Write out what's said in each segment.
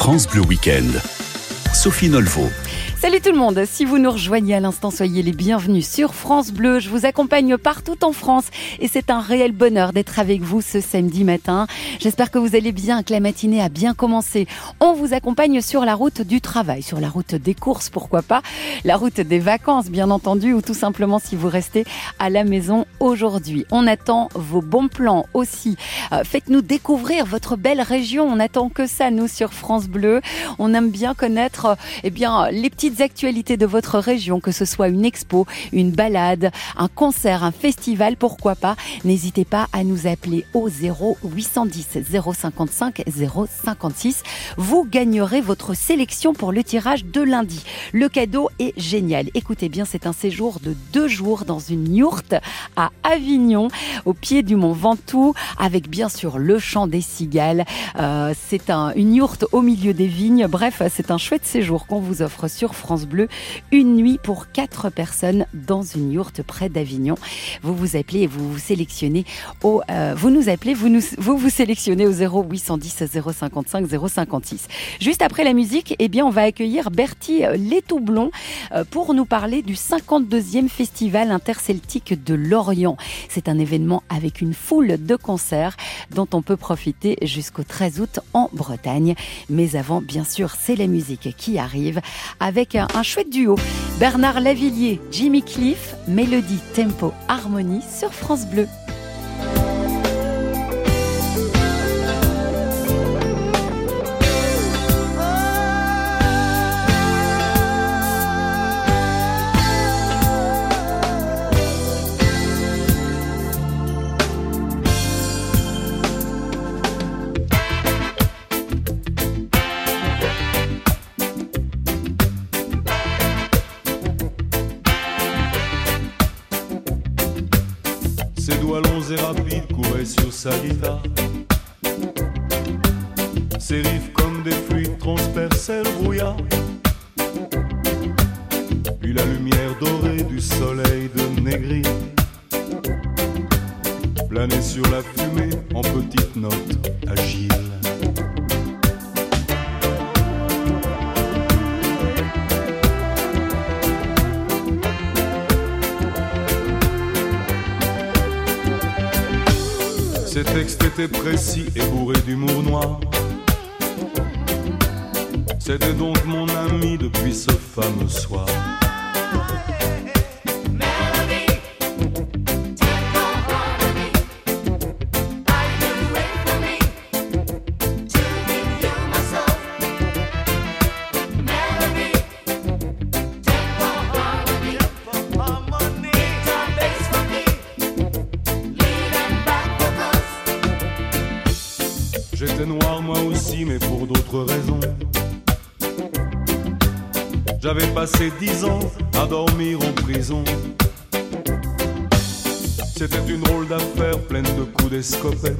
France Bleu Weekend. Sophie Nolvo. Salut tout le monde, si vous nous rejoignez à l'instant, soyez les bienvenus sur France Bleu. Je vous accompagne partout en France et c'est un réel bonheur d'être avec vous ce samedi matin. J'espère que vous allez bien, que la matinée a bien commencé. On vous accompagne sur la route du travail, sur la route des courses, pourquoi pas, la route des vacances bien entendu ou tout simplement si vous restez à la maison aujourd'hui. On attend vos bons plans aussi. Euh, faites-nous découvrir votre belle région. On attend que ça nous sur France Bleu. On aime bien connaître euh, eh bien les petits actualités de votre région, que ce soit une expo, une balade, un concert, un festival, pourquoi pas, n'hésitez pas à nous appeler au 0 810 055 056. Vous gagnerez votre sélection pour le tirage de lundi. Le cadeau est génial. Écoutez bien, c'est un séjour de deux jours dans une yourte à Avignon, au pied du mont Ventoux, avec bien sûr le chant des cigales. Euh, c'est un, une yourte au milieu des vignes. Bref, c'est un chouette séjour qu'on vous offre sur France Bleu. Une nuit pour quatre personnes dans une yourte près d'Avignon. Vous vous appelez et vous vous sélectionnez au, euh, vous nous appelez, vous nous, vous vous sélectionnez au 0 810 055 056. Juste après la musique, eh bien, on va accueillir Bertie Létoublon euh, pour nous parler du 52e festival interceltique de Lorient. C'est un événement avec une foule de concerts dont on peut profiter jusqu'au 13 août en Bretagne. Mais avant, bien sûr, c'est la musique qui arrive avec un, chouette duo. Bernard Lavillier, Jimmy Cliff, Mélodie, Tempo, Harmonie sur France Bleu. C'était donc mon ami depuis ce passé dix ans à dormir en prison. C'était une drôle d'affaire pleine de coups d'escopette,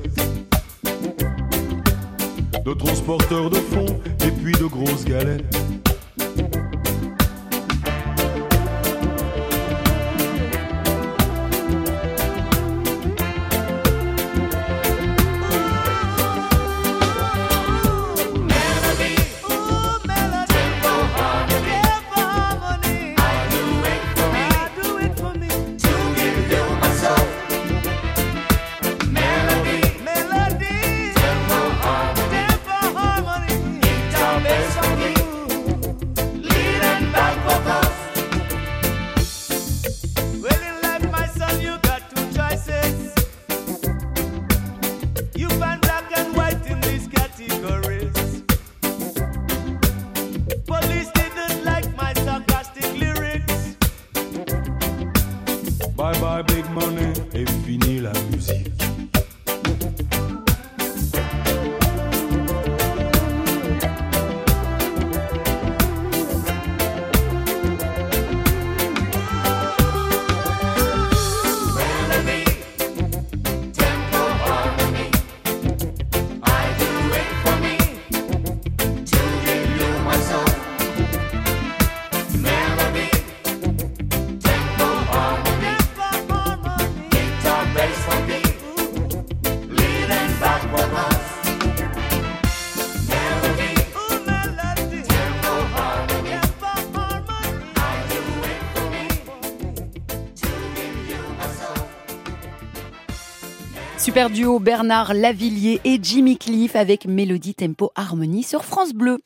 Super duo Bernard Lavillier et Jimmy Cliff avec Mélodie Tempo Harmonie sur France Bleu.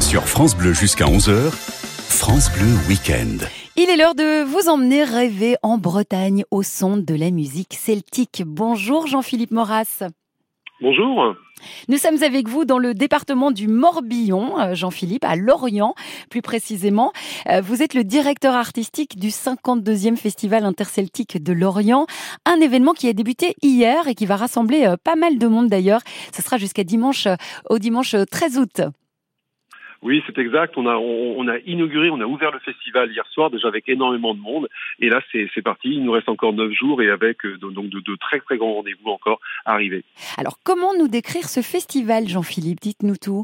Sur France Bleu jusqu'à 11h, France Bleu Week-end. Il est l'heure de vous emmener rêver en Bretagne au son de la musique celtique. Bonjour Jean-Philippe Moras. Bonjour. Nous sommes avec vous dans le département du Morbihan, euh, Jean-Philippe, à Lorient plus précisément. Euh, vous êtes le directeur artistique du 52e Festival interceltique de Lorient, un événement qui a débuté hier et qui va rassembler euh, pas mal de monde d'ailleurs. Ce sera jusqu'à dimanche, au dimanche 13 août. Oui, c'est exact. On a, on, a inauguré, on a ouvert le festival hier soir déjà avec énormément de monde. Et là, c'est parti. Il nous reste encore neuf jours et avec donc de, de, très très grands rendez-vous encore arrivés. Alors, comment nous décrire ce festival, Jean-Philippe? Dites-nous tout.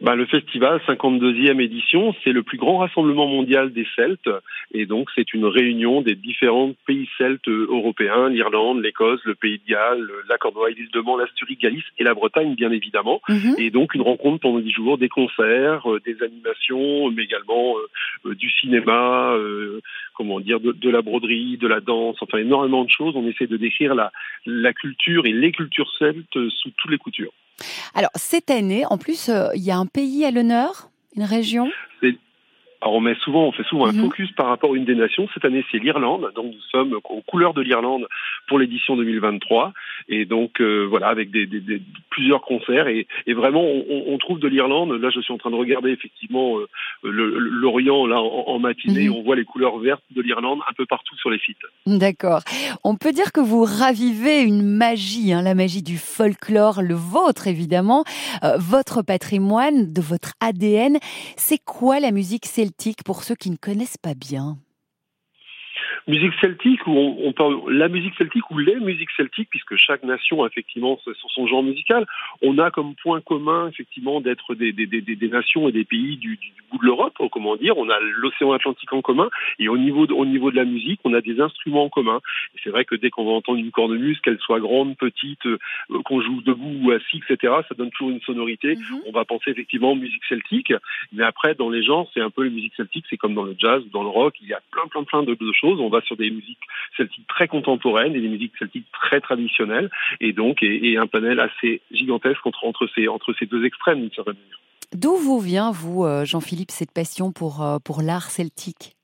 Bah, le festival, 52e édition, c'est le plus grand rassemblement mondial des Celtes. Et donc, c'est une réunion des différents pays celtes européens, l'Irlande, l'Écosse, le Pays de Galles, la Cornouaille, l'île de Man, l'Asturie, Galice et la Bretagne, bien évidemment. Mhm. Et donc, une rencontre pendant 10 jours, des concerts, euh, des animations, mais également euh, euh, du cinéma, comment dire, de, la broderie, de la danse, enfin, énormément de choses. On essaie de décrire la, la culture et les cultures celtes sous toutes les coutures. Alors, cette année, en plus, euh, il y a un pays à l'honneur, une région? Alors on met souvent, on fait souvent un mhm. focus par rapport à une des nations. Cette année, c'est l'Irlande. Donc nous sommes aux couleurs de l'Irlande pour l'édition 2023. Et donc euh, voilà, avec des, des, plusieurs concerts. Et, et vraiment, on, on, trouve de l'Irlande. Là, je suis en train de regarder effectivement euh, l'Orient là en, matinée. Mhm. On voit les couleurs vertes de l'Irlande un peu partout sur les sites. D'accord. On peut dire que vous ravivez une magie, hein, la magie du folklore, le vôtre évidemment, euh, votre patrimoine, de votre ADN. C'est quoi la musique? Celtique pour ceux qui ne connaissent pas bien musique celtique ou on, parle la musique celtique ou les musiques celtiques puisque chaque nation a effectivement son genre musical. On a comme point commun effectivement d'être des, des, des, des, nations et des pays du, du bout de l'Europe, comment dire. On a l'océan Atlantique en commun et au niveau de, au niveau de la musique, on a des instruments en commun. Et c'est vrai que dès qu'on va entendre une cornemuse, qu'elle soit grande, petite, euh, qu'on joue debout ou assis, etc., ça donne toujours une sonorité. Mhm. On va penser effectivement musique celtique, mais après dans les genres, c'est un peu les musiques celtiques, c'est comme dans le jazz, dans le rock, il y a plein plein plein de, de choses. On sur des musiques celtiques très contemporaines et des musiques celtiques très traditionnelles, et donc et, un panel assez gigantesque entre, entre, ces, entre ces deux extrêmes. D'où vous vient, vous, euh, Jean-Philippe, cette passion pour, euh, pour l'art celtique?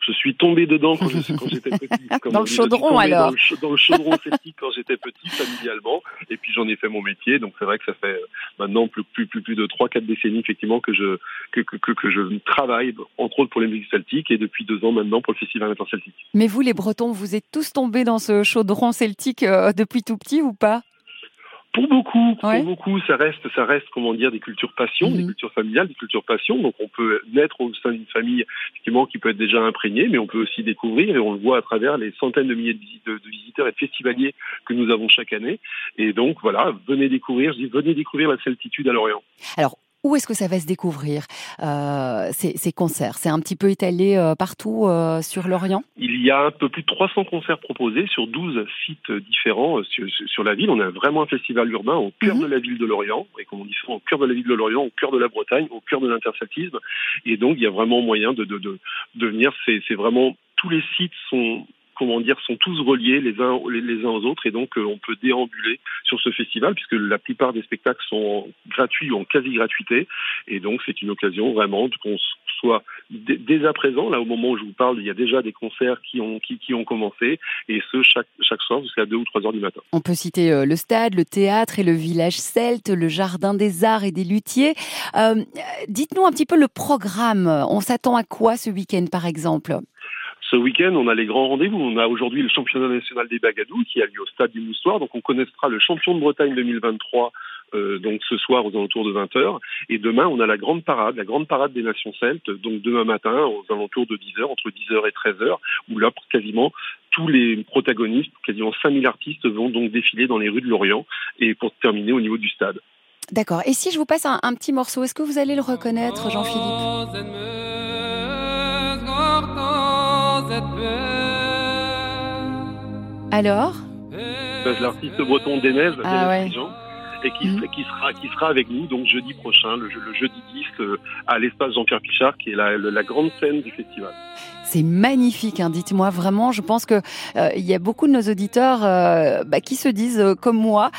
Je suis tombé dedans quand, j'étais petit. dans le chaudron alors dans le, chaudron celtique quand j'étais petit, familialement. Et puis j'en ai fait mon métier. Donc c'est vrai que ça fait euh, maintenant plus, plus, plus, plus de 3-4 décennies effectivement que je, que, que, que, je travaille, entre autres pour les musiques celtiques et depuis deux ans maintenant pour le Festival interceltique. Mais vous les Bretons, vous êtes tous tombés dans ce chaudron celtique euh, depuis tout petit ou pas? Pour beaucoup, pour beaucoup, ça reste, ça reste, comment dire, des cultures passion, des mhm. cultures familiales, des cultures passion. Donc, on peut naître au sein d'une famille, effectivement, qui peut être déjà imprégnée, mais on peut aussi découvrir, et on le voit à travers les centaines de milliers de, visiteurs et de festivaliers que nous avons chaque année. Et donc, voilà, venez découvrir, je dis, venez découvrir la Celtitude à Lorient. Alors, où est-ce que ça va se découvrir euh, ces, concerts? C'est un petit peu étalé euh, partout euh, sur l'Orient? Il y a un peu plus de 300 concerts proposés sur 12 sites différents sur, la ville. On a vraiment un festival urbain au cœur mhm. de la ville de Lorient, et comme on dit souvent, au cœur de la ville de Lorient, au cœur de la Bretagne, au cœur de l'interceltisme. Et donc, il y a vraiment moyen de, de, de, de venir. C'est vraiment tous les sites sont comment dire, sont tous reliés les uns, les, uns aux autres et donc euh, on peut déambuler sur ce festival puisque la plupart des spectacles sont gratuits ou en quasi-gratuité et donc c'est une occasion vraiment qu'on soit dès à présent, là au moment où je vous parle, il y a déjà des concerts qui ont, qui, qui ont commencé et ce chaque, chaque soir jusqu'à 2 ou 3 heures du matin. On peut citer euh, le stade, le théâtre et le village celte, le jardin des arts et des luthiers. Euh, dites-nous un petit peu le programme. On s'attend à quoi ce week-end par exemple? Ce week-end, on a les grands rendez-vous. On a aujourd'hui le championnat national des bagadous qui a lieu au stade du Moustoir. Donc on connaîtra le champion de Bretagne 2023 euh, donc ce soir aux alentours de 20h. Et demain, on a la grande parade, la grande parade des nations celtes, donc demain matin aux alentours de 10h, entre 10h et 13h, où là, quasiment tous les protagonistes, quasiment 5000 artistes vont donc défiler dans les rues de Lorient et pour terminer au niveau du stade. D'accord. Et si je vous passe un, un petit morceau, est-ce que vous allez le reconnaître, Jean-Philippe? Alors L'artiste breton d'Enez, ah et qui, mhm. qui, sera, qui sera avec nous donc jeudi prochain, le, jeudi 10, euh, à l'espace Jean-Pierre Pichard, qui est la, la grande scène du festival. C'est magnifique. Hein, Dites-moi vraiment, je pense que euh, il y a beaucoup de nos auditeurs euh, bah, qui se disent euh, comme moi,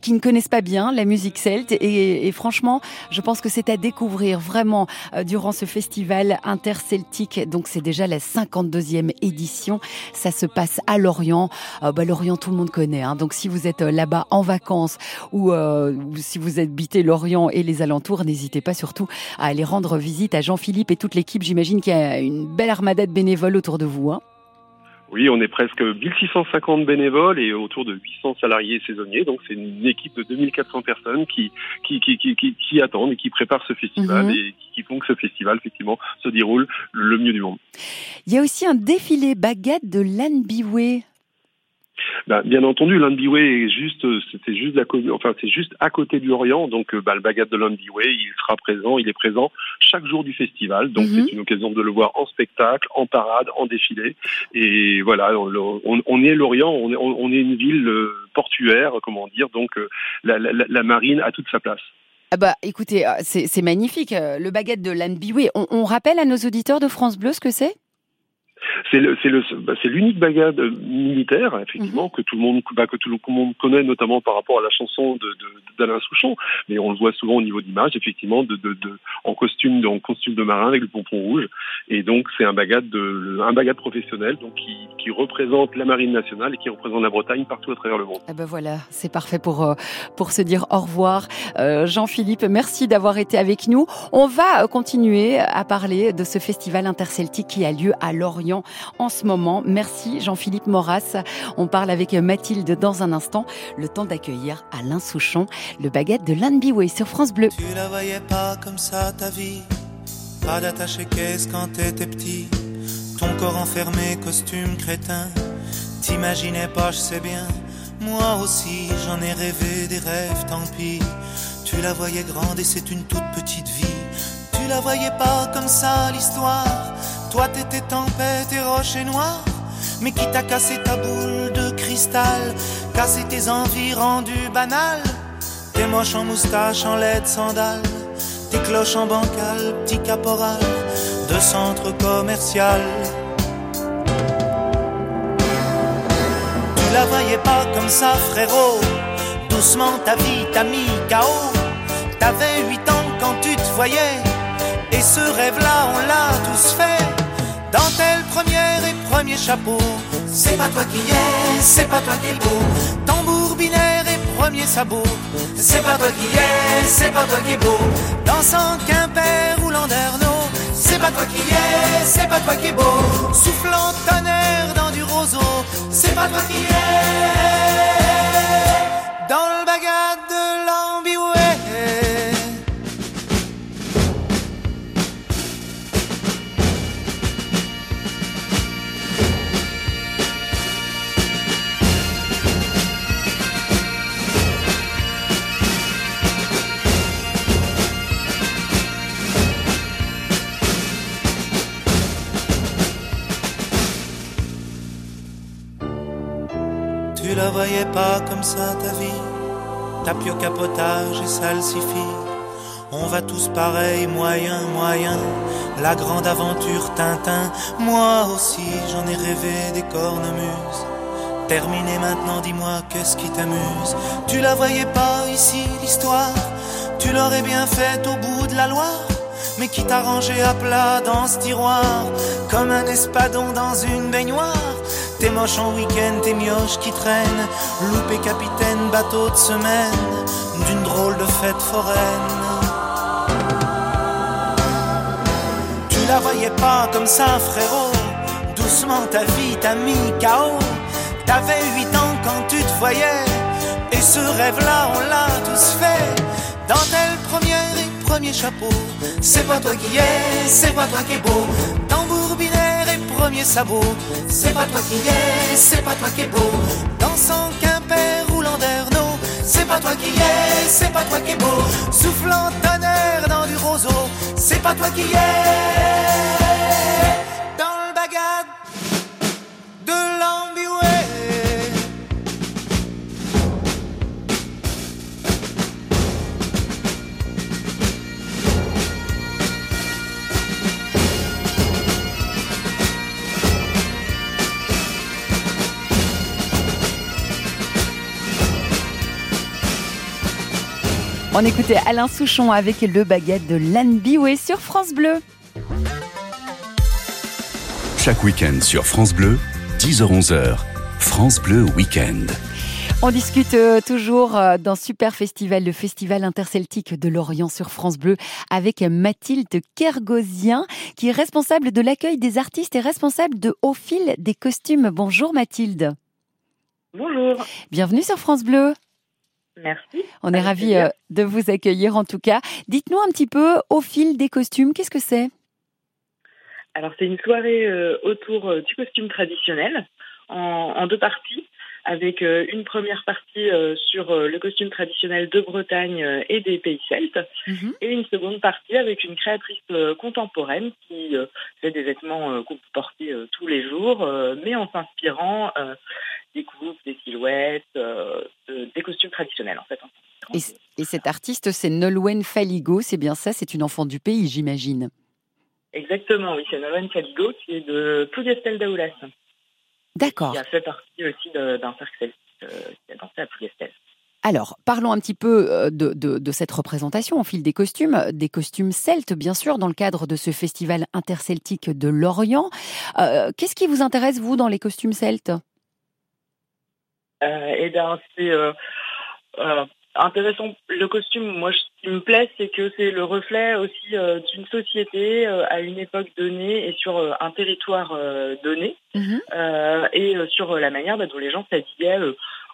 qui ne connaissent pas bien la musique celte. Et, et franchement, je pense que c'est à découvrir vraiment durant ce festival interceltique. Donc c'est déjà la 52e édition. Ça se passe à Lorient. bah, Lorient, tout le monde connaît. Hein. Donc si vous êtes là-bas en vacances ou, ou si vous habitez Lorient et les alentours, n'hésitez pas surtout à aller rendre visite à Jean-Philippe et toute l'équipe. J'imagine qu'il y a une belle armada de bénévoles autour de vous. Hein oui, on est presque 1650 bénévoles et autour de 800 salariés saisonniers. Donc c'est une équipe de 2400 personnes qui qui, qui, qui, qui, attendent et qui préparent ce festival mhm. et qui font que ce festival effectivement se déroule le mieux du monde. Il y a aussi un défilé baguette de Lan Biway. Bah, bien entendu, Landbyway est juste, c'était juste la, enfin c'est juste à côté du Orient, donc euh, bah, le baguette de Landbyway, il sera présent, il est présent chaque jour du festival, donc mhm. c'est une occasion de le voir en spectacle, en parade, en défilé, et voilà, on, est l'Orient, on est, on est une ville euh, portuaire, comment dire, donc euh, la, la, la marine a toute sa place. Ah bah, écoutez, c'est magnifique. Le baguette de Landbyway. On, on rappelle à nos auditeurs de France Bleu ce que c'est? C'est bah, c'est l'unique bagade militaire, effectivement, mhm. que tout le monde, bah, que tout le monde connaît, notamment par rapport à la chanson de, d'Alain Souchon. Mais on le voit souvent au niveau d'image, effectivement, de, de, de, en costume, en costume de marin avec le pompon rouge. Et donc, c'est un bagade de, un bagade professionnel, donc qui, qui représente la marine nationale et qui représente la Bretagne partout à travers le monde. Eh ben voilà, c'est parfait pour, euh, pour se dire au revoir. Euh, Jean-Philippe, merci d'avoir été avec nous. On va continuer à parler de ce festival interceltique qui a lieu à Lorient en ce moment. Merci Jean-Philippe Moras. On parle avec Mathilde dans un instant. Le temps d'accueillir Alain Souchon, le baguette de Landbyway sur France Bleu. Tu la voyais pas comme ça ta vie, pas d'attaché caisse quand t'étais petit, ton corps enfermé, costume crétin. T'imaginais pas, je sais bien. Moi aussi, j'en ai rêvé des rêves, tant pis. Tu la voyais grande et c'est une toute petite vie. Tu la voyais pas comme ça, l'histoire. Toi t'étais tempête et rocher noir, mais qui t'a cassé ta boule de cristal, cassé tes envies rendues banales, tes moches en moustache, en laide sandales, tes cloches en bancal, petit caporal de centre commercial. Tu la voyais pas comme ça, frérot. Doucement ta vie t'a mis KO. T'avais 8 ans quand tu te voyais. Et ce rêve-là, on l'a tous fait. Dentelle première et premier chapeau. C'est pas toi qui es, c'est pas toi qui es beau. Tambour binaire et premier sabot. C'est pas toi qui es, c'est pas toi qui es beau. Dansant Quimper ou Landerneau. C'est pas toi qui es, c'est pas toi qui es beau. Soufflant tonnerre dans du roseau. C'est pas toi qui es. Dans le la voyais pas comme ça ta vie. Tapis au capotage et salsifie. On va tous pareil, moyen, moyen. La grande aventure Tintin. Moi aussi j'en ai rêvé des cornemuses. Terminé maintenant, dis-moi qu'est-ce qui t'amuse? Tu la voyais pas ici l'histoire. Tu l'aurais bien faite au bout de la Loire. Mais qui t'a rangé à plat dans ce tiroir? Comme un espadon dans une baignoire. T'es moche en week-end, t'es mioches qui traînent, loupé capitaine, bateau de semaine, d'une drôle de fête foraine. Tu la voyais pas comme ça, frérot, doucement ta vie t'a mis KO. T'avais 8 ans quand tu te voyais, et ce rêve-là, on l'a tous fait. Dentelle première et premier chapeau, c'est pas toi qui es, c'est pas toi qui es beau premier sabot. C'est pas toi qui es, c'est pas toi qui es beau. Dansant Quimper ou Landerneau. C'est pas toi qui es, c'est pas toi qui es beau. Soufflant tonnerre dans du roseau. C'est pas toi qui es. On écoutait Alain Souchon avec le baguette de Lan Biway sur France Bleu. Chaque week-end sur France Bleu, 10h-11h, France Bleu Week-end. On discute euh, toujours euh, d'un super festival, le Festival interceltique de Lorient sur France Bleu, avec Mathilde Kergosien, qui est responsable de l'accueil des artistes et responsable de Au fil des costumes. Bonjour Mathilde. Bonjour. Bienvenue sur France Bleu. Merci. On est ravis euh, de vous accueillir en tout cas. Dites-nous un petit peu Au fil des costumes, qu'est-ce que c'est? Alors c'est une soirée autour du costume traditionnel en deux parties avec euh, une première partie euh, sur euh, le costume traditionnel de Bretagne et des pays celtes, mhm. et une seconde partie avec une créatrice contemporaine qui fait des vêtements qu'on peut porter tous les jours, mais en s'inspirant des coupes, des silhouettes, des costumes traditionnels en fait. Et, et cet artiste, c'est Nolwenn Faligo, c'est bien ça, c'est une enfant du pays, j'imagine. Exactement, oui, c'est Nolwenn Faligo qui est de Plougastel d'Aoulas. D'accord. Qui a fait partie aussi d'un cercle euh, qui a dansé à Plougastel. Alors, parlons un petit peu euh, de, de, cette représentation au fil des costumes, des costumes celtes, bien sûr, dans le cadre de ce festival interceltique de Lorient. Euh, qu'est-ce qui vous intéresse, vous, dans les costumes celtes? Eh bien, c'est intéressant. Le costume, moi, ce qui me plaît, c'est que c'est le reflet aussi euh, d'une société euh, à une époque donnée et sur euh, un territoire donné, mhm. et sur la manière bah, dont les gens s'habillaient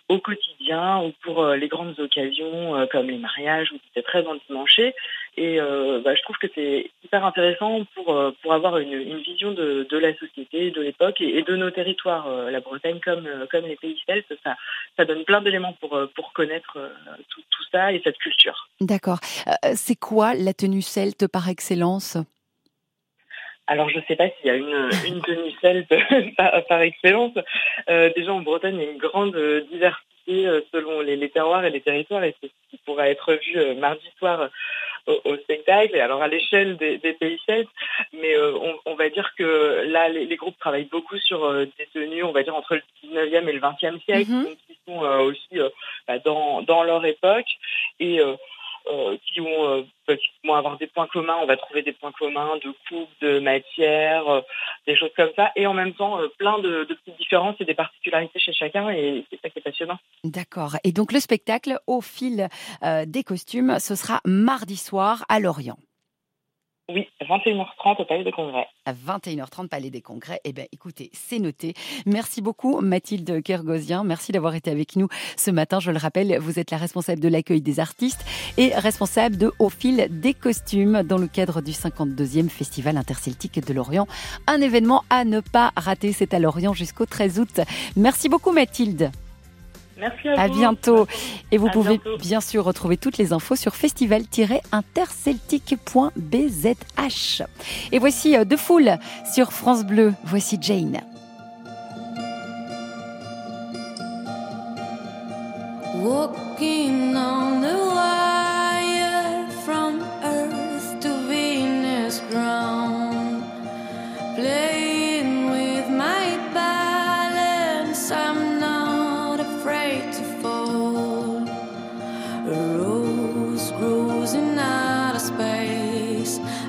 au quotidien ou pour euh, les grandes occasions euh, comme les mariages où c'était très endimanché. Et euh, bah, je trouve que c'est hyper intéressant pour, pour avoir une, une vision de, de, la société, de l'époque et, de nos territoires. la Bretagne comme, comme les pays celtes, ça, ça donne plein d'éléments pour, pour connaître tout, tout ça et cette culture. D'accord. c'est quoi la tenue celte par excellence? Alors, je ne sais pas s'il y a une, une tenue celte par, excellence. Euh, déjà, en Bretagne, il y a une grande diversité euh, selon les, terroirs et les territoires, et c'est ce qui pourra être vu euh, mardi soir au, spectacle, et alors à l'échelle des, pays celtes. Mais on, va dire que là, les, groupes travaillent beaucoup sur des tenues, on va dire, entre le 19e et le 20e siècle, mm-hmm. qui sont aussi bah, dans, dans leur époque. Et euh, qui, vont, euh, vont avoir des points communs. On va trouver des points communs de coupe, de matière, euh, des choses comme ça. Et en même temps, plein de, de, petites différences et des particularités chez chacun. Et c'est ça qui est passionnant. D'accord. Et donc le spectacle au fil des costumes, ce sera mardi soir à Lorient. Oui, 21h30 au Palais des Congrès. À 21h30, Palais des Congrès. Eh bien, écoutez, c'est noté. Merci beaucoup, Mathilde Kergosien. Merci d'avoir été avec nous ce matin. Je le rappelle, vous êtes la responsable de l'accueil des artistes et responsable de Au fil des costumes dans le cadre du 52e Festival interceltique de Lorient. Un événement à ne pas rater. C'est à Lorient jusqu'au 13 août. Merci beaucoup, Mathilde. Merci à, vous. bientôt. Et vous pouvez bien sûr retrouver toutes les infos sur festival-interceltique.bzh. Et voici euh, De Foule sur France Bleu. Voici Jane. Walking on the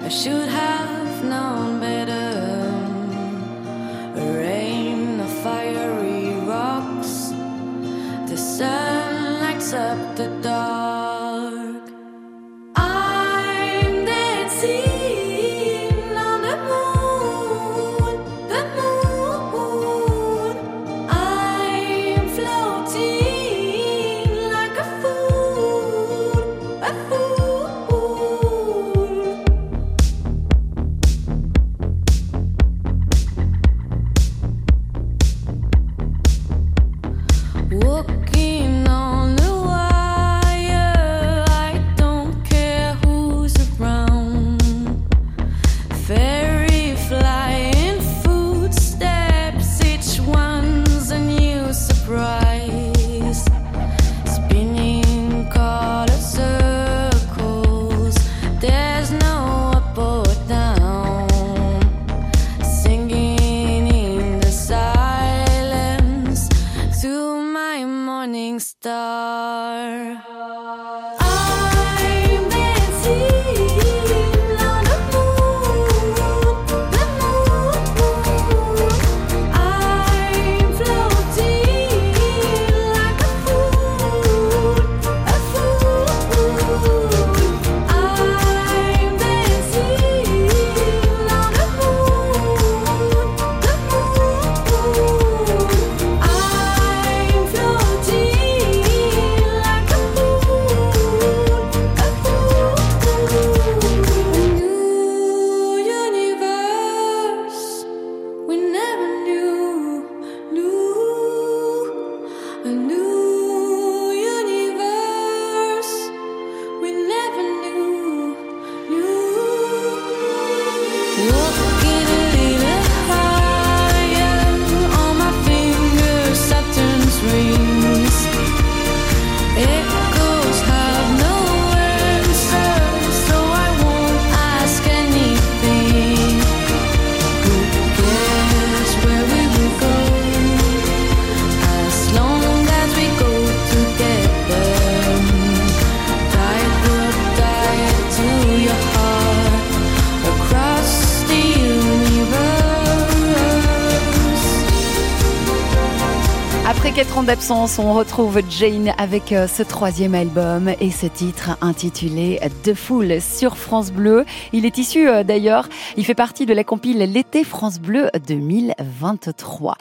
I should have 4 ans d'absence, on retrouve Jane avec euh, ce troisième album et ce titre intitulé The Fool sur France Bleu. Il est issu euh, d'ailleurs, il fait partie de la compile L'été France Bleu 2023.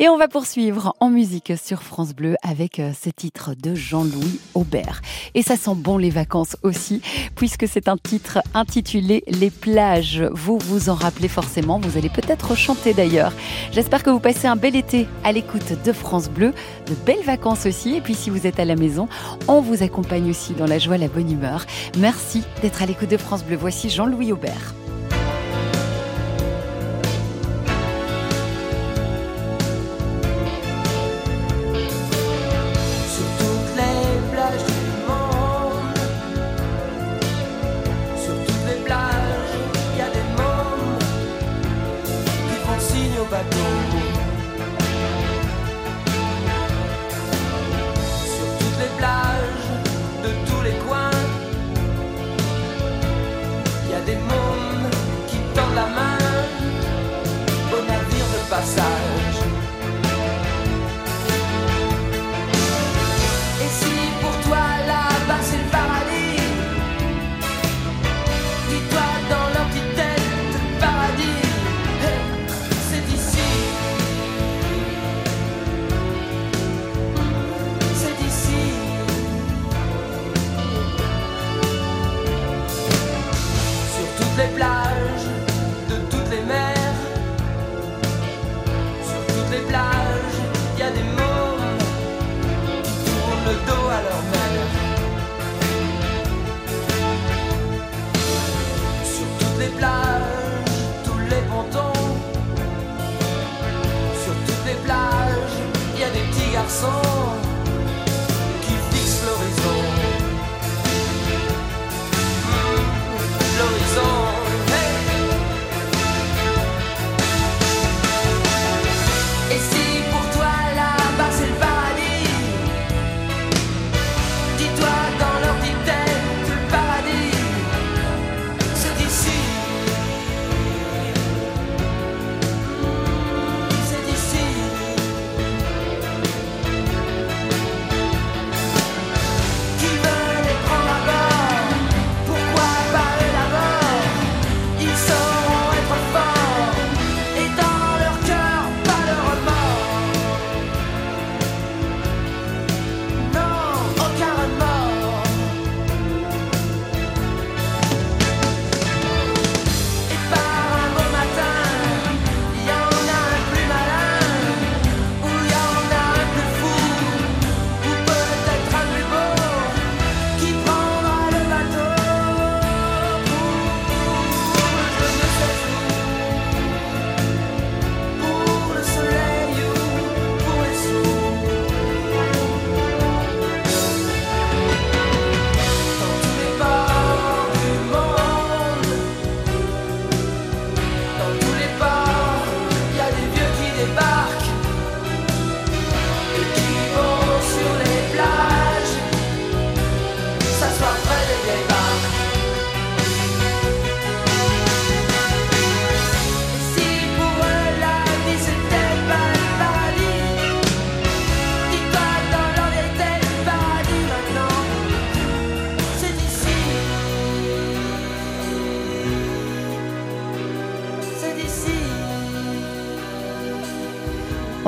Et on va poursuivre en musique sur France Bleu avec euh, ce titre de Jean-Louis Aubert. Et ça sent bon les vacances aussi, puisque c'est un titre intitulé Les plages. Vous vous en rappelez forcément, vous allez peut-être chanter d'ailleurs. J'espère que vous passez un bel été à l'écoute de France Bleu, de belles vacances aussi. Et puis si vous êtes à la maison, on vous accompagne aussi dans la joie, la bonne humeur. Merci d'être à l'écoute de France Bleu. Voici Jean-Louis Aubert.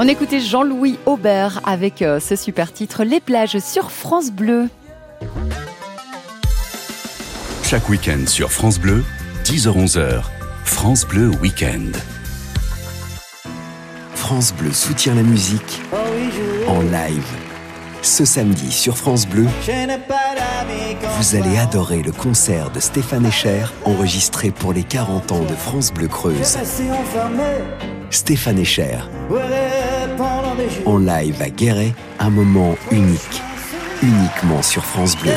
On écoutait Jean-Louis Aubert avec euh, ce super titre Les plages sur France Bleu. Chaque week-end sur France Bleu, 10h-11h, France Bleu Week-end. France Bleu soutient la musique en live. Ce samedi sur France Bleu, vous allez adorer le concert de Stéphane Echer enregistré pour les 40 ans de France Bleu Creuse. Stéphane Echer, en live à Guéret, un moment unique, uniquement sur France Bleu.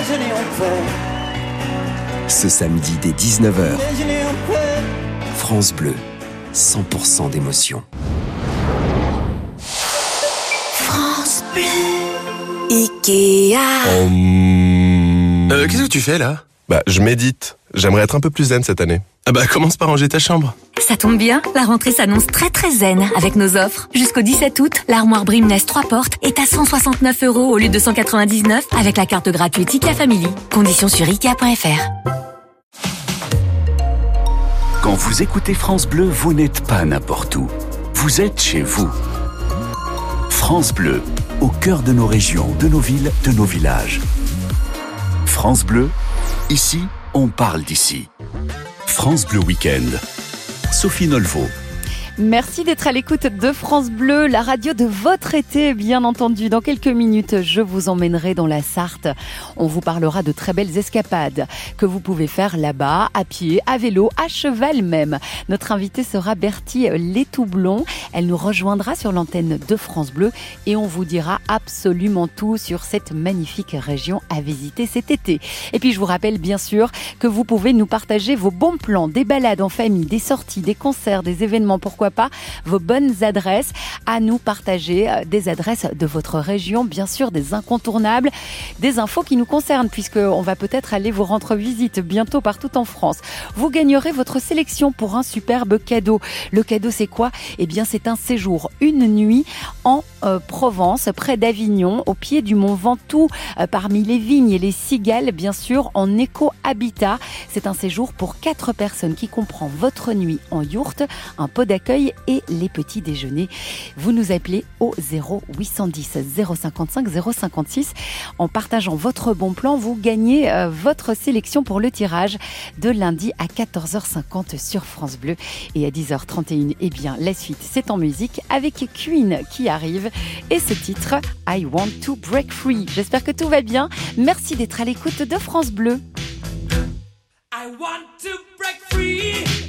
Ce samedi dès 19h, France Bleu, 100% d'émotion. France Bleu. Ikea. Euh, Qu'est-ce que tu fais là? Bah, je médite. J'aimerais être un peu plus zen cette année. Ah bah commence par ranger ta chambre. Ça tombe bien, la rentrée s'annonce très très zen avec nos offres. Jusqu'au 17 août, l'armoire Brimness 3 portes est à 169 euros au lieu de 199 avec la carte gratuite IKEA Family. Conditions sur IKEA.fr. Quand vous écoutez France Bleu, vous n'êtes pas n'importe où. Vous êtes chez vous. France Bleu, au cœur de nos régions, de nos villes, de nos villages. France Bleu, ici, on parle d'ici. France Bleu Week-end. Sophie Nolvo. Merci d'être à l'écoute de France Bleu, la radio de votre été, bien entendu. Dans quelques minutes, je vous emmènerai dans la Sarthe. On vous parlera de très belles escapades que vous pouvez faire là-bas, à pied, à vélo, à cheval même. Notre invitée sera Bertie Létoublon. Elle nous rejoindra sur l'antenne de France Bleu et on vous dira absolument tout sur cette magnifique région à visiter cet été. Et puis je vous rappelle bien sûr que vous pouvez nous partager vos bons plans, des balades en famille, des sorties, des concerts, des événements, pourquoi pas vos bonnes adresses à nous partager, euh, des adresses de votre région, bien sûr des incontournables, des infos qui nous concernent puisqu'on va peut-être aller vous rendre visite bientôt partout en France. Vous gagnerez votre sélection pour un superbe cadeau. Le cadeau c'est quoi? Eh bien c'est un séjour, une nuit en euh, Provence, près d'Avignon, au pied du mont Ventoux, euh, parmi les vignes et les cigales, bien sûr, en éco-habitat. C'est un séjour pour quatre personnes qui comprend votre nuit en yourte, un pot d'accueil et les petits déjeuners. Vous nous appelez au 0810 055 056. En partageant votre bon plan, vous gagnez euh, votre sélection pour le tirage de lundi à 14h50 sur France Bleu et à 10h31. Eh bien, la suite, c'est en musique avec Queen qui arrive et ce titre I Want to Break Free. J'espère que tout va bien. Merci d'être à l'écoute de France Bleu. I want to break free.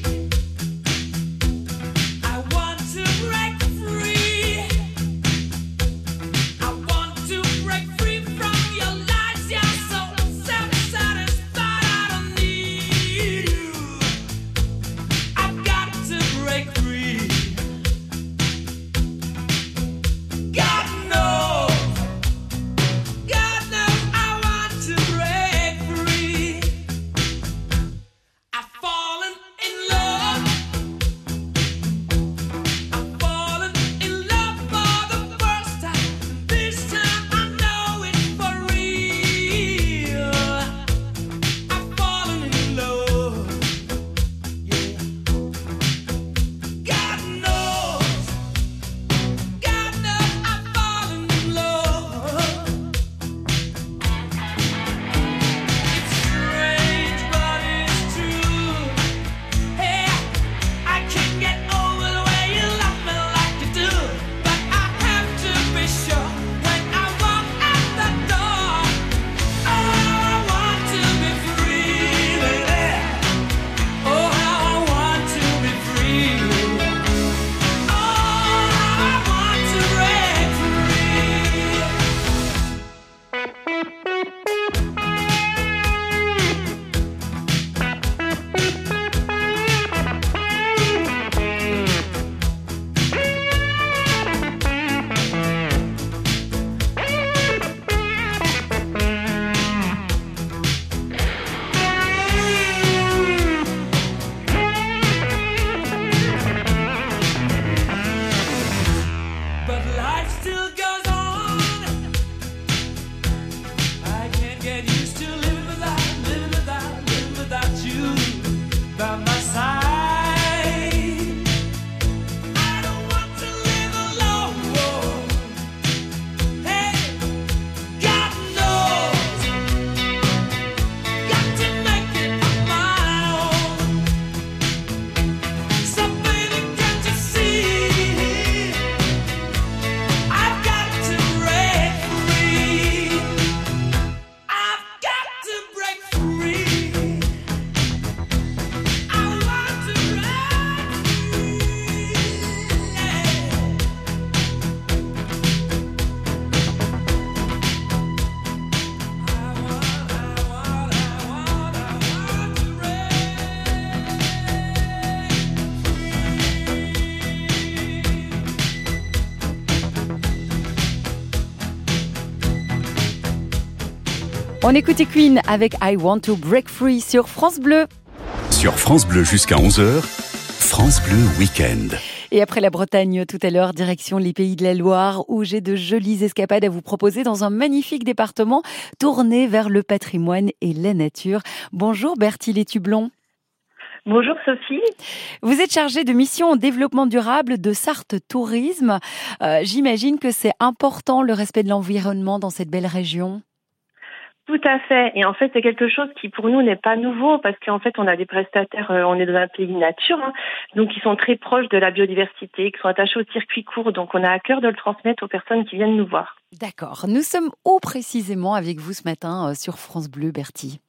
On écoute Queen avec I Want to Break Free sur France Bleu. Sur France Bleu jusqu'à 11h, France Bleu Week-end. Et après la Bretagne, tout à l'heure, direction les pays de la Loire, où j'ai de jolies escapades à vous proposer dans un magnifique département tourné vers le patrimoine et la nature. Bonjour Bertil et Tublon. Bonjour Sophie. Vous êtes chargée de mission en développement durable de Sarthe Tourisme. Euh, j'imagine que c'est important le respect de l'environnement dans cette belle région. Tout à fait. Et en fait, c'est quelque chose qui pour nous n'est pas nouveau parce qu'en fait, on a des prestataires, euh, on est dans un pays nature, hein, donc ils sont très proches de la biodiversité, qui sont attachés au circuit court. Donc on a à cœur de le transmettre aux personnes qui viennent nous voir. D'accord. Nous sommes où précisément avec vous ce matin euh, sur France Bleu, Bertie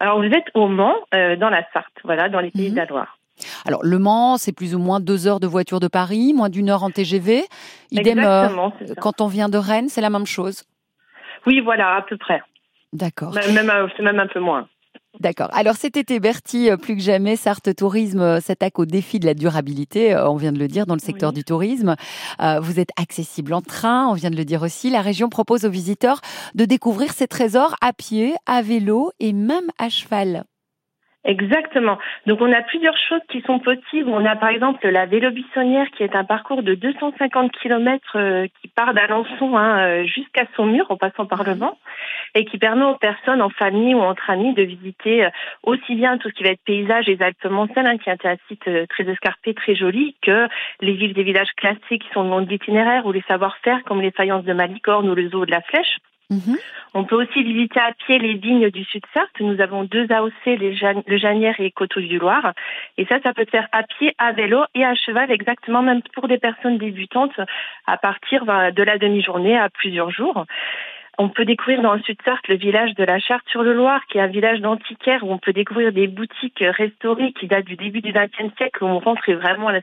Alors vous êtes au Mans, euh, dans la Sarthe, voilà, dans les pays de la mhm. Loire. Alors le Mans, c'est plus ou moins deux heures de voiture de Paris, moins d'une heure en TGV. Idem, Exactement, quand on vient de Rennes, c'est la même chose? Oui, voilà, à peu près. D'accord. Même, euh, c'est même un peu moins. D'accord. Alors cet été, Bertie, euh, plus que jamais, Sarthe Tourisme euh, s'attaque au défi de la durabilité, on vient de le dire, dans le secteur du tourisme. vous êtes accessible en train, on vient de le dire aussi. La région propose aux visiteurs de découvrir ses trésors à pied, à vélo et même à cheval. Exactement. Donc on a plusieurs choses qui sont possibles. On a par exemple la vélo buissonnière qui est un parcours de 250 km euh, qui part d'Alençon hein, euh, jusqu'à Saumur en passant par le mhm. vent et qui permet aux personnes en famille ou entre amis de visiter euh, aussi bien tout ce qui va être paysage et Alpes Mancelles hein, qui est un site très escarpé, très joli que les villes des villages classés qui sont le long de l'itinéraire ou les savoir-faire comme les faïences de Malicorne ou le zoo de la Flèche. Mhm. On peut aussi visiter à pied les vignes du Sud-Sarthe. Nous avons deux AOC, les le Janière et Coteaux du Loir. Et ça, ça peut se faire à pied, à vélo et à cheval, exactement, même pour des personnes débutantes, à partir de la demi-journée à plusieurs jours. On peut découvrir dans le Sud-Sarthe le village de la Charte-sur-le-Loir, qui est un village d'antiquaire où on peut découvrir des boutiques restaurées qui datent du début du XXe siècle, où on rentre vraiment là,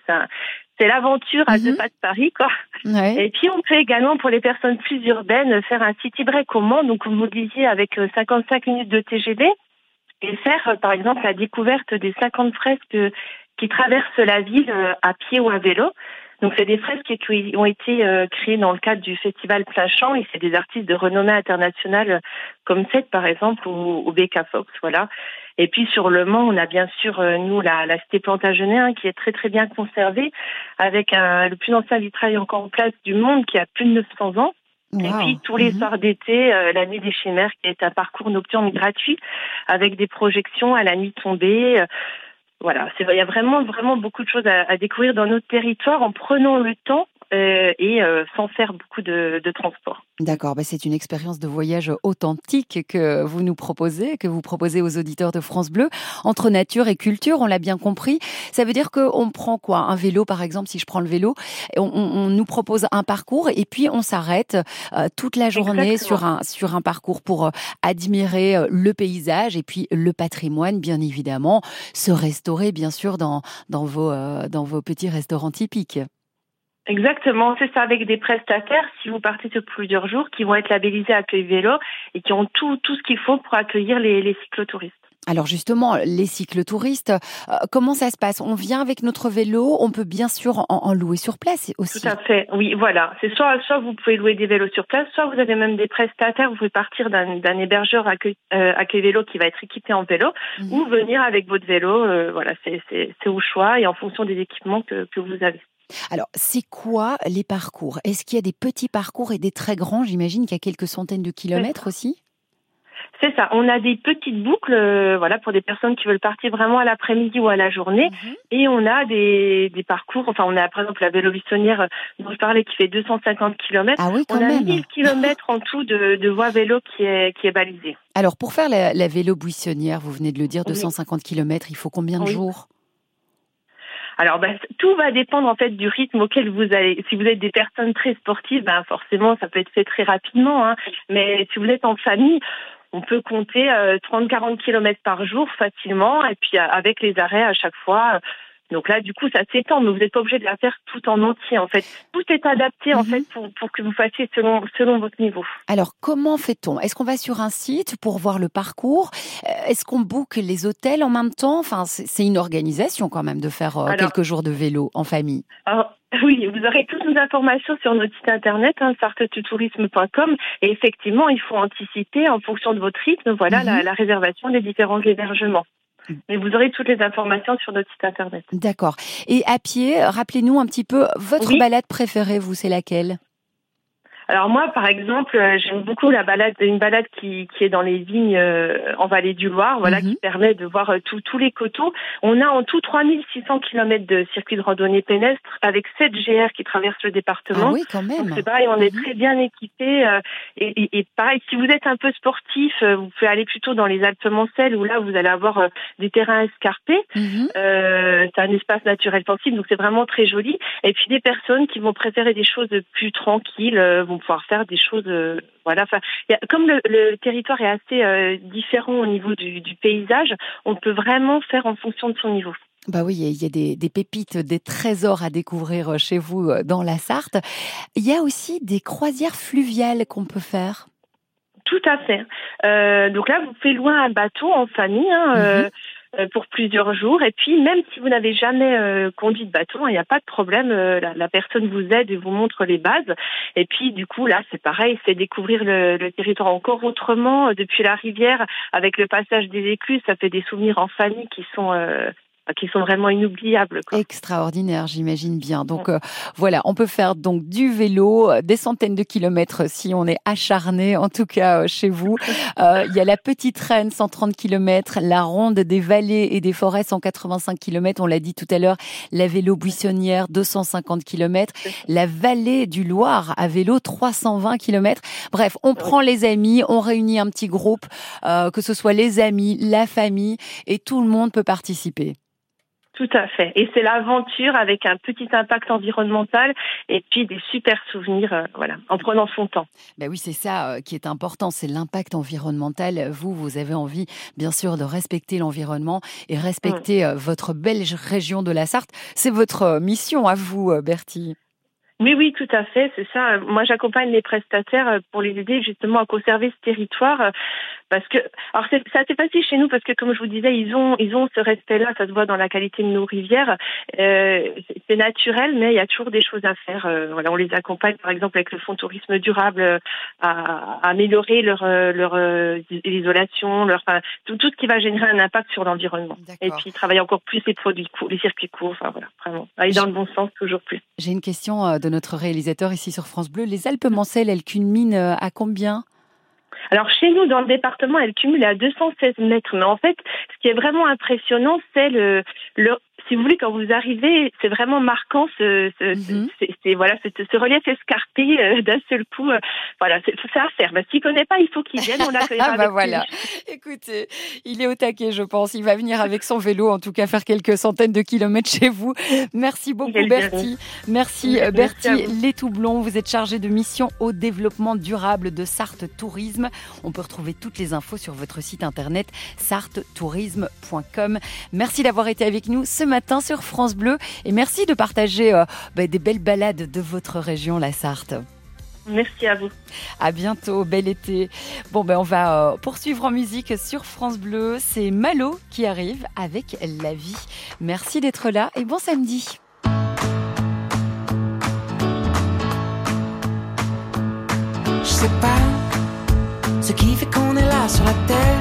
l'aventure à deux mhm. pas de Paris, quoi. Et puis on peut également, pour les personnes plus urbaines, faire un city break au Mans, donc vous disiez, avec 55 euh, minutes de TGV, et faire, euh, par exemple, la découverte des 50 fresques qui traversent la ville euh, à pied ou à vélo. Donc c'est des fresques qui ont été créées dans le cadre du festival Plachant et c'est des artistes de renommée internationale comme cette par exemple ou, ou Becca Fox, voilà. Et puis sur le Mans, on a bien sûr euh, nous la, la cité Plantagenet qui est très très bien conservée, avec un, le plus ancien vitrail encore en place du monde qui a plus de 900 ans. Et puis tous les mhm. soirs d'été, euh, la nuit des chimères, qui est un parcours nocturne gratuit avec des projections à la nuit tombée. Voilà, il y a vraiment vraiment beaucoup de choses à, à découvrir dans notre territoire en prenant le temps et euh, sans faire beaucoup de, transport. D'accord, bah, c'est une expérience de voyage authentique que vous nous proposez, que vous proposez aux auditeurs de France Bleu, entre nature et culture, on l'a bien compris. Ça veut dire qu'on prend quoi? Un vélo, par exemple, si je prends le vélo, on, nous propose un parcours et puis on s'arrête euh, toute la journée sur un, sur un parcours pour admirer le paysage et puis le patrimoine, bien évidemment, se restaurer, bien sûr, dans, dans, vos, dans vos petits restaurants typiques. Exactement, c'est ça avec des prestataires, si vous partez sur plusieurs jours, qui vont être labellisés Accueil Vélo et qui ont tout, tout ce qu'il faut pour accueillir les, les cyclotouristes. Alors justement, les cyclotouristes, euh, comment ça se passe? On vient avec notre vélo, on peut bien sûr en, louer sur place aussi. Tout à fait, oui, voilà. C'est soit, soit vous pouvez louer des vélos sur place, soit vous avez même des prestataires, vous pouvez partir d'un hébergeur accueil, euh, accueil, vélo qui va être équipé en vélo, mhm. ou venir avec votre vélo, euh, voilà, c'est au choix et en fonction des équipements que, que vous avez. Alors, c'est quoi les parcours? Est-ce qu'il y a des petits parcours et des très grands? J'imagine qu'il y a quelques centaines de kilomètres aussi c'est ça. On a des petites boucles, euh, voilà, pour des personnes qui veulent partir vraiment à l'après-midi ou à la journée. Mhm. Et on a des, parcours. Enfin, on a par exemple la vélo buissonnière euh, dont je parlais qui fait 250 km. Ah oui, quand on a 1000 km en tout de, de voies vélo qui est qui est balisée. Alors, pour faire la, vélo buissonnière, vous venez de le dire, 250 km, il faut combien de jours? Alors, ben, tout va dépendre en fait du rythme auquel vous allez. Si vous êtes des personnes très sportives, ben forcément, ça peut être fait très rapidement. Hein. Mais si vous êtes en famille, on peut compter 30-40 euh, km par jour facilement, et puis euh, avec les arrêts à chaque fois. Donc là, du coup, ça s'étend, mais vous n'êtes pas obligé de la faire tout en entier. En fait, tout est adapté en mhm. fait pour, pour, que vous fassiez selon selon votre niveau. Alors, comment fait-on? Est-ce qu'on va sur un site pour voir le parcours? Euh, Est-ce qu'on book les hôtels en même temps? Enfin, c'est une organisation quand même de faire quelques jours de vélo en famille. Alors, Oui, vous aurez toutes nos informations sur notre site internet, hein. Et effectivement, il faut anticiper en fonction de votre rythme, voilà, la, Mhm. la réservation des différents hébergements. Mais vous aurez toutes les informations sur notre site internet. D'accord. Et à pied, rappelez-nous un petit peu votre Oui. balade préférée, vous, c'est laquelle? Alors moi, par exemple, euh, j'aime beaucoup la balade, une balade qui, qui est dans les vignes euh, en vallée du Loir, voilà, Mhm. qui permet de voir euh, tout- tous les coteaux. On a en tout 3600 km de circuit de randonnée pédestre avec 7 GR qui traversent le département. Ah oui, quand même. Donc c'est pareil, on est Mhm. très bien équipé. euh, et, et- et pareil, si vous êtes un peu sportif, euh, vous pouvez aller plutôt dans les Alpes-Mancelles où là vous allez avoir euh, des terrains escarpés. Mhm. Euh, c'est un espace naturel sensible, donc c'est vraiment très joli. Et puis des personnes qui vont préférer des choses plus tranquilles euh, vont pouvoir faire des choses, euh, voilà. Enfin, il y a- comme le, le territoire est assez euh, différent au niveau du, du paysage, on peut vraiment faire en fonction de son niveau. Bah oui, il y a des, des pépites, des trésors à découvrir euh, chez vous dans la Sarthe. Il y a aussi des croisières fluviales qu'on peut faire. Tout à fait. Euh, donc là, vous pouvez louer un bateau en famille hein, euh, pour plusieurs jours. Et puis, même si vous n'avez jamais euh, conduit de bateau, il n'y a pas de problème. euh, la, la personne vous aide et vous montre les bases. Et puis, du coup, là, c'est pareil, c'est découvrir le, le territoire encore autrement euh, depuis la rivière avec le passage des écluses. Ça fait des souvenirs en famille qui sont euh, qui sont vraiment inoubliables. Quoi. Extraordinaire, j'imagine bien. Donc euh, voilà, on peut faire donc du vélo, euh, des centaines de kilomètres si on est acharné, en tout cas euh, chez vous. Euh, Il y a la petite Reine, 130 kilomètres, la ronde des vallées et des forêts, 185 kilomètres. On l'a dit tout à l'heure, la vélo buissonnière, 250 kilomètres, la vallée du Loir à vélo, 320 kilomètres. Bref, on prend les amis, on réunit un petit groupe, euh, que ce soit les amis, la famille, et tout le monde peut participer. Tout à fait. Et c'est l'aventure avec un petit impact environnemental et puis des super souvenirs, euh, voilà, en prenant son temps. Ben oui, c'est ça euh, qui est important, c'est l'impact environnemental. Vous, vous avez envie, bien sûr, de respecter l'environnement et respecter euh, votre belle région de la Sarthe. C'est votre mission à vous, Bertie. Oui, oui, tout à fait, c'est ça. Moi, j'accompagne les prestataires pour les aider justement à conserver ce territoire, parce que, alors c'est c'est assez facile chez nous parce que, comme je vous disais, ils ont, ils ont ce respect-là, ça se voit dans la qualité de nos rivières. Euh, c'est- naturel, mais il y a toujours des choses à faire. Euh, voilà, on les accompagne, par exemple, avec le fonds tourisme durable, euh, à, à améliorer leur, euh, leur euh, isolation, leur, enfin, tout, tout ce qui va générer un impact sur l'environnement. Et puis travailler encore plus les produits courts, les circuits courts, enfin voilà, vraiment, aller dans le bon sens toujours plus. J'ai une question de notre réalisateur ici sur France Bleu. Les Alpes-Mancelles, elles culminent à combien? Alors chez nous, dans le département, elle cumule à 216 mètres. Mais en fait, ce qui est vraiment impressionnant, c'est le, le, si vous voulez, quand vous arrivez, c'est vraiment marquant ce, ce, Mhm. voilà, ce, relief escarpé euh, d'un seul coup. euh, voilà, c'est, à faire. Ben, s'il connaît pas, il faut qu'il vienne. On l'accueillera Ah bah voilà. Écoutez, il est au taquet, je pense. Il va venir avec son vélo, en tout cas faire quelques centaines de kilomètres chez vous. Merci beaucoup, Bertie. Merci, euh, Merci à Bertie Toublons. Vous êtes chargé de mission au développement durable de Sarthe Tourisme. On peut retrouver toutes les infos sur votre site internet sarthetourisme.com. Merci d'avoir été avec nous ce matin sur France Bleu et merci de partager euh, bah, des belles balades de votre région, la Sarthe. Merci à vous. À bientôt, bel été. Bon, ben on va euh, poursuivre en musique sur France Bleu. C'est Malo qui arrive avec La vie. Merci d'être là et bon samedi. Je sais pas ce qui fait qu'on est là sur la terre.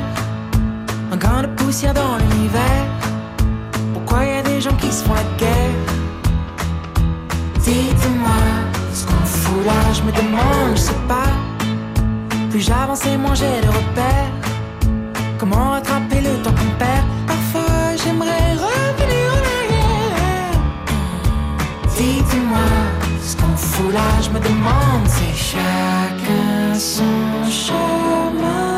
Un grain de poussière dans l'univers. Pourquoi y a qui se font la guerre Dites-moi ce qu'on fout là, je me demande, je sais pas. Plus j'avance et moins j'ai de repères. Comment rattraper le temps qu'on perd? Parfois j'aimerais revenir en arrière. Dites-moi ce qu'on fout là, je me demande, c'est chacun son chemin.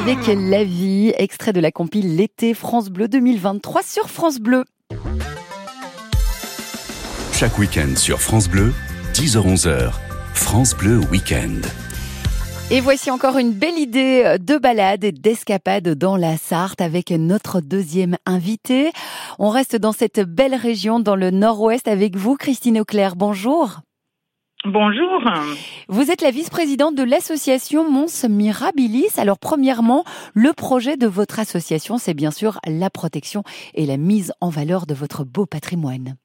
Avec La vie, extrait de la compile L'été France Bleu 2023 sur France Bleu. Chaque week-end sur France Bleu, 10h-11h, France Bleu Week-end. Et voici encore une belle idée de balade et d'escapade dans la Sarthe avec notre deuxième invité. On reste dans cette belle région dans le nord-ouest avec vous, Christine Auclair. Bonjour. Bonjour. Vous êtes la vice-présidente de l'association Mons Mirabilis. Alors premièrement, le projet de votre association, c'est bien sûr la protection et la mise en valeur de votre beau patrimoine.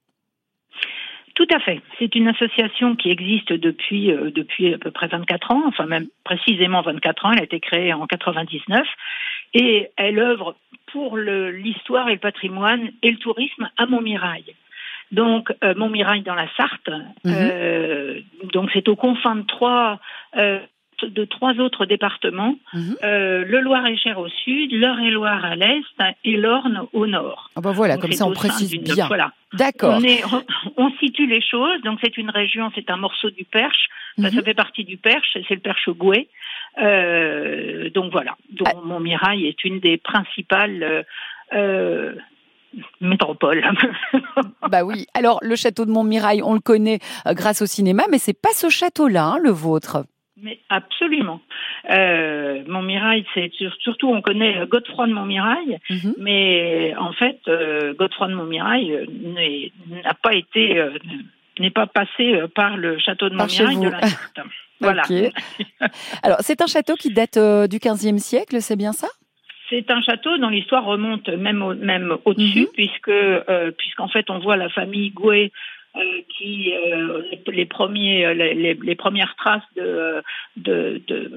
Tout à fait. C'est une association qui existe depuis euh, depuis à peu près 24 ans, enfin même précisément 24 ans. Elle a été créée en 99 et elle œuvre pour l'histoire et le patrimoine et le tourisme à Montmirail. Donc euh, Montmirail dans la Sarthe. euh, donc c'est aux confins de trois euh, de trois autres départements, euh, le Loir-et-Cher au sud, l'Eure-et-Loire à l'est et l'Orne au nord. Ah bah voilà, Donc, comme ça on précise bien. Voilà. D'accord. On, est- on situe les choses. Donc c'est une région, c'est un morceau du Perche. Ça, Mhm. ça fait partie du Perche. C'est le Perche Gouet. Euh, donc voilà. Donc Ah. Montmirail est une des principales euh, métropoles. Bah oui. Alors le château de Montmirail, on le connaît euh, grâce au cinéma, mais c'est pas ce château-là, hein, le vôtre. Mais absolument. Euh, Montmirail, c'est sur- surtout on connaît euh, Godefroy de Montmirail, Mhm. mais en fait euh, Godefroy de Montmirail n'est- n'a pas été euh, n'est pas passé par le château de Par Montmirail de la. Voilà. Alors c'est un château qui date du 15e siècle, c'est bien ça? C'est un château dont l'histoire remonte même au, même au-dessus, puisque euh, puisqu'en fait on voit la famille Gouet euh, qui euh, les, les premiers euh, les, premières traces de, de, de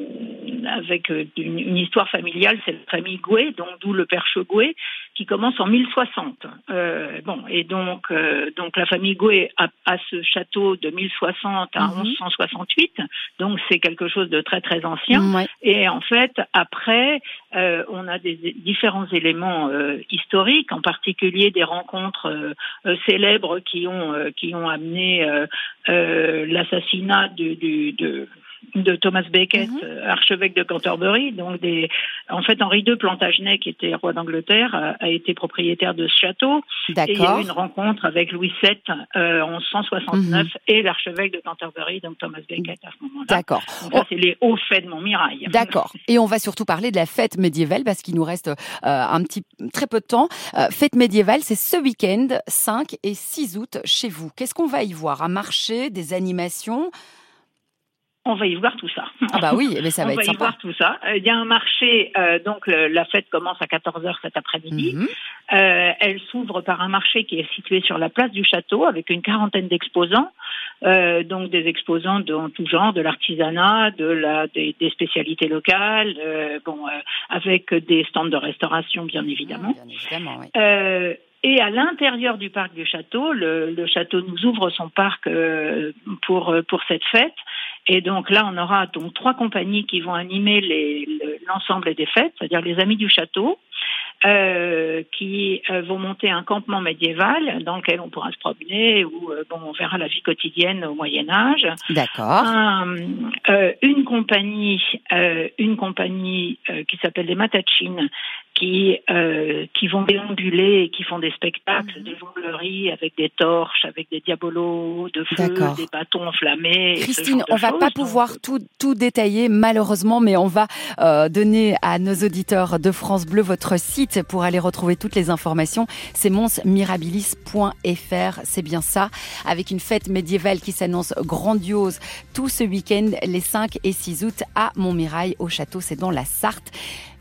avec euh, une, une histoire familiale, c'est la famille Gouet, donc d'où le perche Gouet, qui commence en 1060. Euh, bon et donc euh, donc la famille Gouet a, a ce château de 1060 à Mhm. 1168, donc c'est quelque chose de très très ancien. Ouais. Et en fait, après, euh, on a des différents éléments euh, historiques, en particulier des rencontres euh, euh, célèbres qui ont euh, qui ont amené euh, euh, l'assassinat du, du, de- de Thomas Becket, mhm. euh, archevêque de Canterbury. Donc, des, en fait, Henri II Plantagenet, qui était roi d'Angleterre, a, été propriétaire de ce château. Et il y a eu une rencontre avec Louis VII euh, en 169 mhm. et l'archevêque de Canterbury, donc Thomas Becket à ce moment-là. D'accord. Ça, c'est les hauts faits de Montmirail. D'accord. Et on va surtout parler de la fête médiévale parce qu'il nous reste euh, un petit très peu de temps. fête médiévale, c'est ce week-end, 5 et 6 août, chez vous. Qu'est-ce qu'on va y voir? Un marché, des animations? On va y voir tout ça. Ah bah oui, mais ça va être sympa. On va y voir tout ça. Euh, il y a un marché, euh, donc la fête commence à 14h cet après-midi. Mhm. Euh, elle s'ouvre par un marché qui est situé sur la place du château avec une quarantaine d'exposants, donc des exposants de tout genre, de l'artisanat, de la des, spécialités locales, bon, avec des stands de restauration bien évidemment. bien évidemment oui. Et à l'intérieur du parc du château, le, le, château nous ouvre son parc pour pour cette fête. Et donc là, on aura donc trois compagnies qui vont animer l'ensemble des fêtes, c'est-à-dire les Amis du Château, euh, qui euh, vont monter un campement médiéval dans lequel on pourra se promener où euh, bon on verra la vie quotidienne au Moyen Âge. D'accord. une compagnie, une compagnie qui s'appelle les Matachines, qui qui vont déambuler et qui font des spectacles, des jongleries avec des torches, avec des diabolos de feu, des bâtons enflammés. Christine, on va pas pouvoir tout tout détailler malheureusement, mais on va donner à nos auditeurs de France Bleu votre site pour aller retrouver toutes les informations. C'est monsmirabilis.fr, c'est bien ça, avec une fête médiévale qui s'annonce grandiose tout ce week-end, les 5 et 6 août à Montmirail, au château, c'est dans la Sarthe.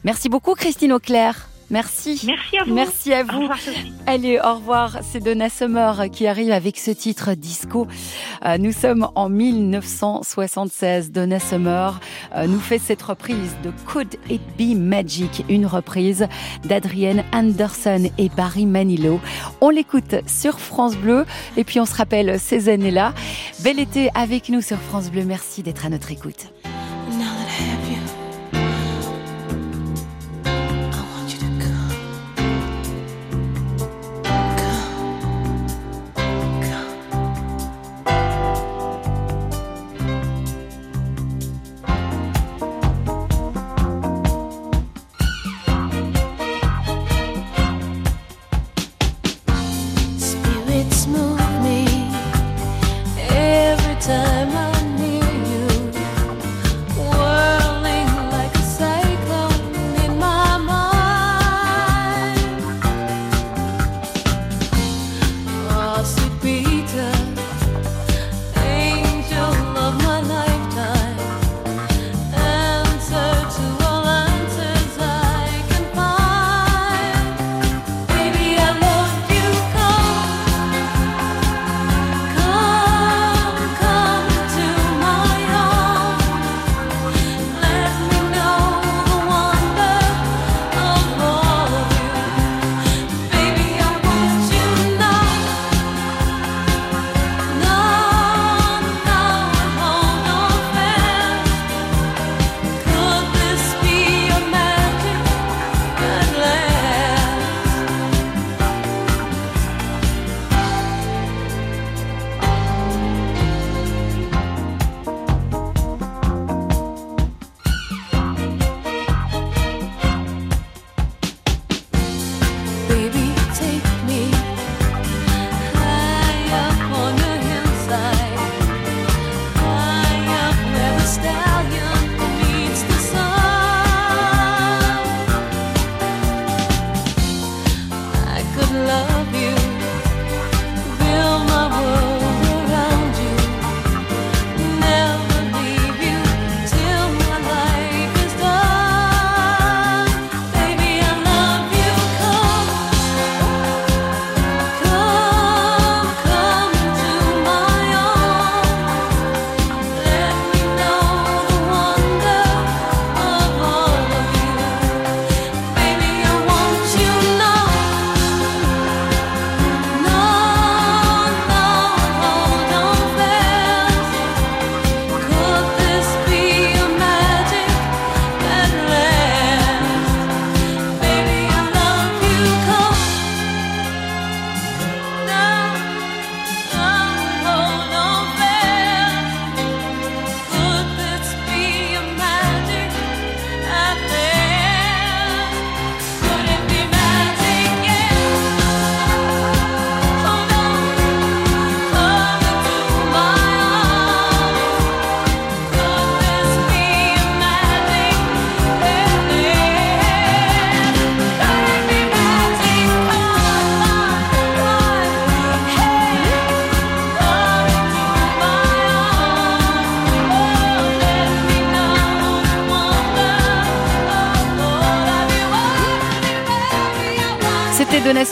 Merci beaucoup Christine Auclair. Merci. Merci à vous. Merci à vous. Allez, au revoir. C'est Donna Summer qui arrive avec ce titre disco. Euh, nous sommes en 1976. Donna Summer euh, nous fait cette reprise de Could It Be Magic, une reprise d'Adrienne Anderson et Barry Manilow. On l'écoute sur France Bleu et puis on se rappelle ces années-là. Bel été avec nous sur France Bleu. Merci d'être à notre écoute.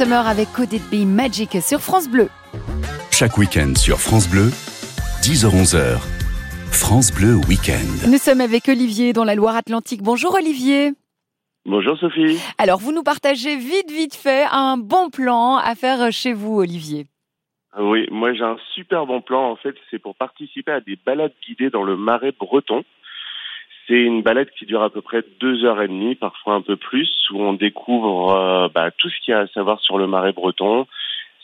Summer avec Could It Be Magic sur France Bleu. Chaque week-end sur France Bleu, 10h-11h, France Bleu Week-end. Nous sommes avec Olivier dans la Loire-Atlantique. Bonjour Olivier. Bonjour Sophie. Alors, vous nous partagez vite, vite fait un bon plan à faire chez vous, Olivier. Oui, moi j'ai un super bon plan. En fait, c'est pour participer à des balades guidées dans le marais breton. C'est une balade qui dure à peu près deux heures et demie, parfois un peu plus, où on découvre euh, bah, tout ce qu'il y a à savoir sur le marais breton,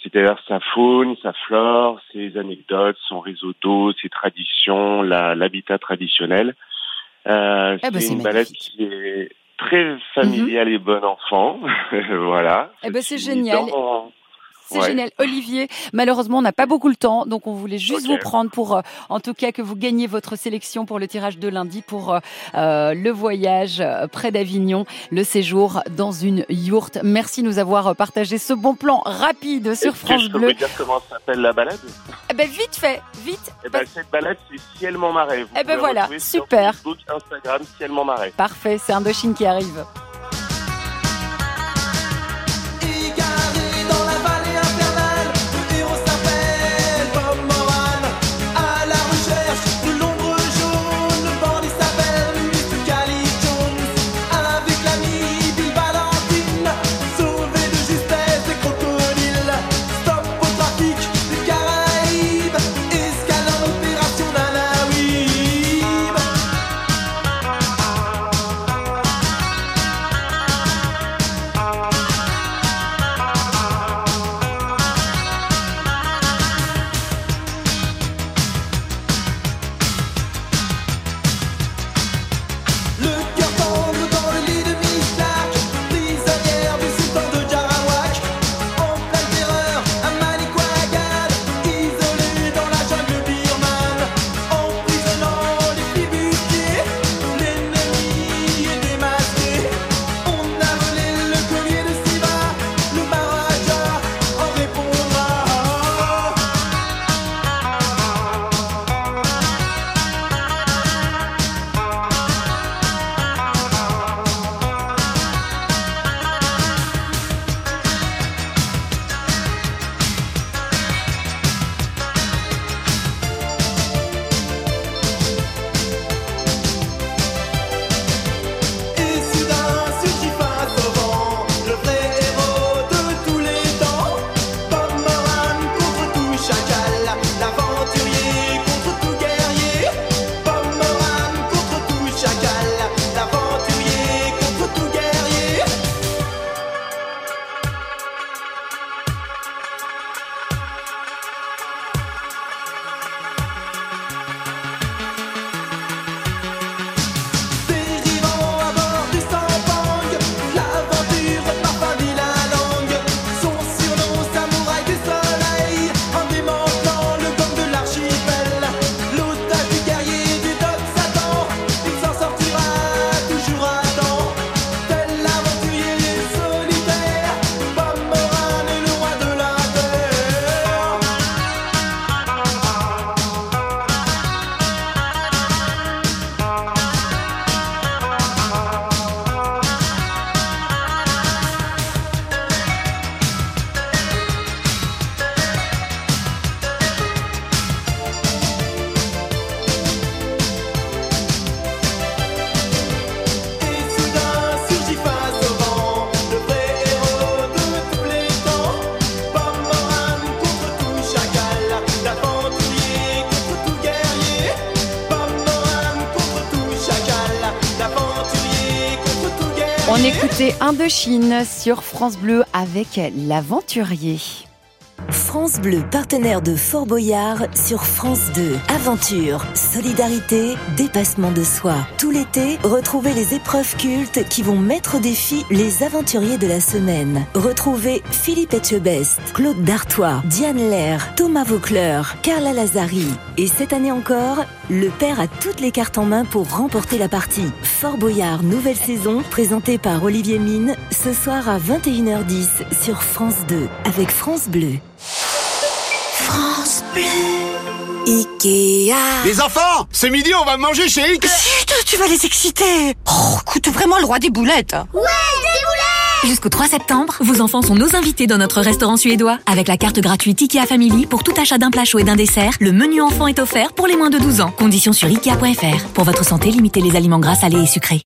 c'est-à-dire sa faune, sa flore, ses anecdotes, son réseau d'eau, ses traditions, l'habitat traditionnel. Euh, eh ben, c'est une balade qui est très familiale et bon enfant. voilà. Eh ben, c'est génial. C'est génial. Olivier, malheureusement, on n'a pas beaucoup le temps, donc on voulait juste vous prendre pour, euh, en tout cas, que vous gagniez votre sélection pour le tirage de lundi pour euh, euh le voyage près d'Avignon, le séjour dans une yourte. Merci de nous avoir partagé ce bon plan rapide sur France Bleu. Je peux dire comment s'appelle la balade eh ben, Vite fait, vite. Eh ben, cette balade, c'est Ciel Montmarais. Eh ben voilà, super. Sur Facebook, Instagram, Ciel Montmarais. Parfait, c'est Indochine qui arrive. Indochine sur France Bleu avec l'aventurier. France Bleu, partenaire de Fort Boyard sur France 2. Aventure, solidarité, dépassement de soi. Tout l'été, retrouvez les épreuves cultes qui vont mettre au défi les aventuriers de la semaine. Retrouvez Philippe Etchebest, Claude Dartois, Diane Lair, Thomas Vaucleur, Carla Lazari. Et cette année encore, le père a toutes les cartes en main pour remporter la partie. Fort Boyard, nouvelle saison, présentée par Olivier Mine, ce soir à 21h10 sur France 2, avec France Bleu. France Bleu. Ikea. Les enfants, ce midi on va manger chez Ikea. Chut, tu vas les exciter. Oh, coûte vraiment le roi des boulettes. Ouais, des boulettes Jusqu'au 3 septembre, vos enfants sont nos invités dans notre restaurant suédois. Avec la carte gratuite IKEA Family, pour tout achat d'un plat chaud et d'un dessert, le menu enfant est offert pour les moins de 12 ans. Conditions sur IKEA.fr. Pour votre santé, limitez les aliments gras, salés et sucrés.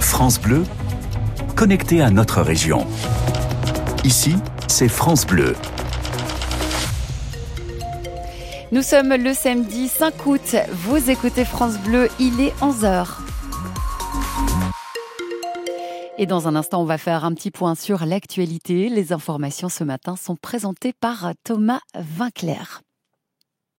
France Bleu, connecté à notre région. Ici, c'est France Bleu. Nous sommes le samedi 5 août. Vous écoutez France Bleu, il est 11h. Et dans un instant, on va faire un petit point sur l'actualité. Les informations ce matin sont présentées par Thomas Vinclair.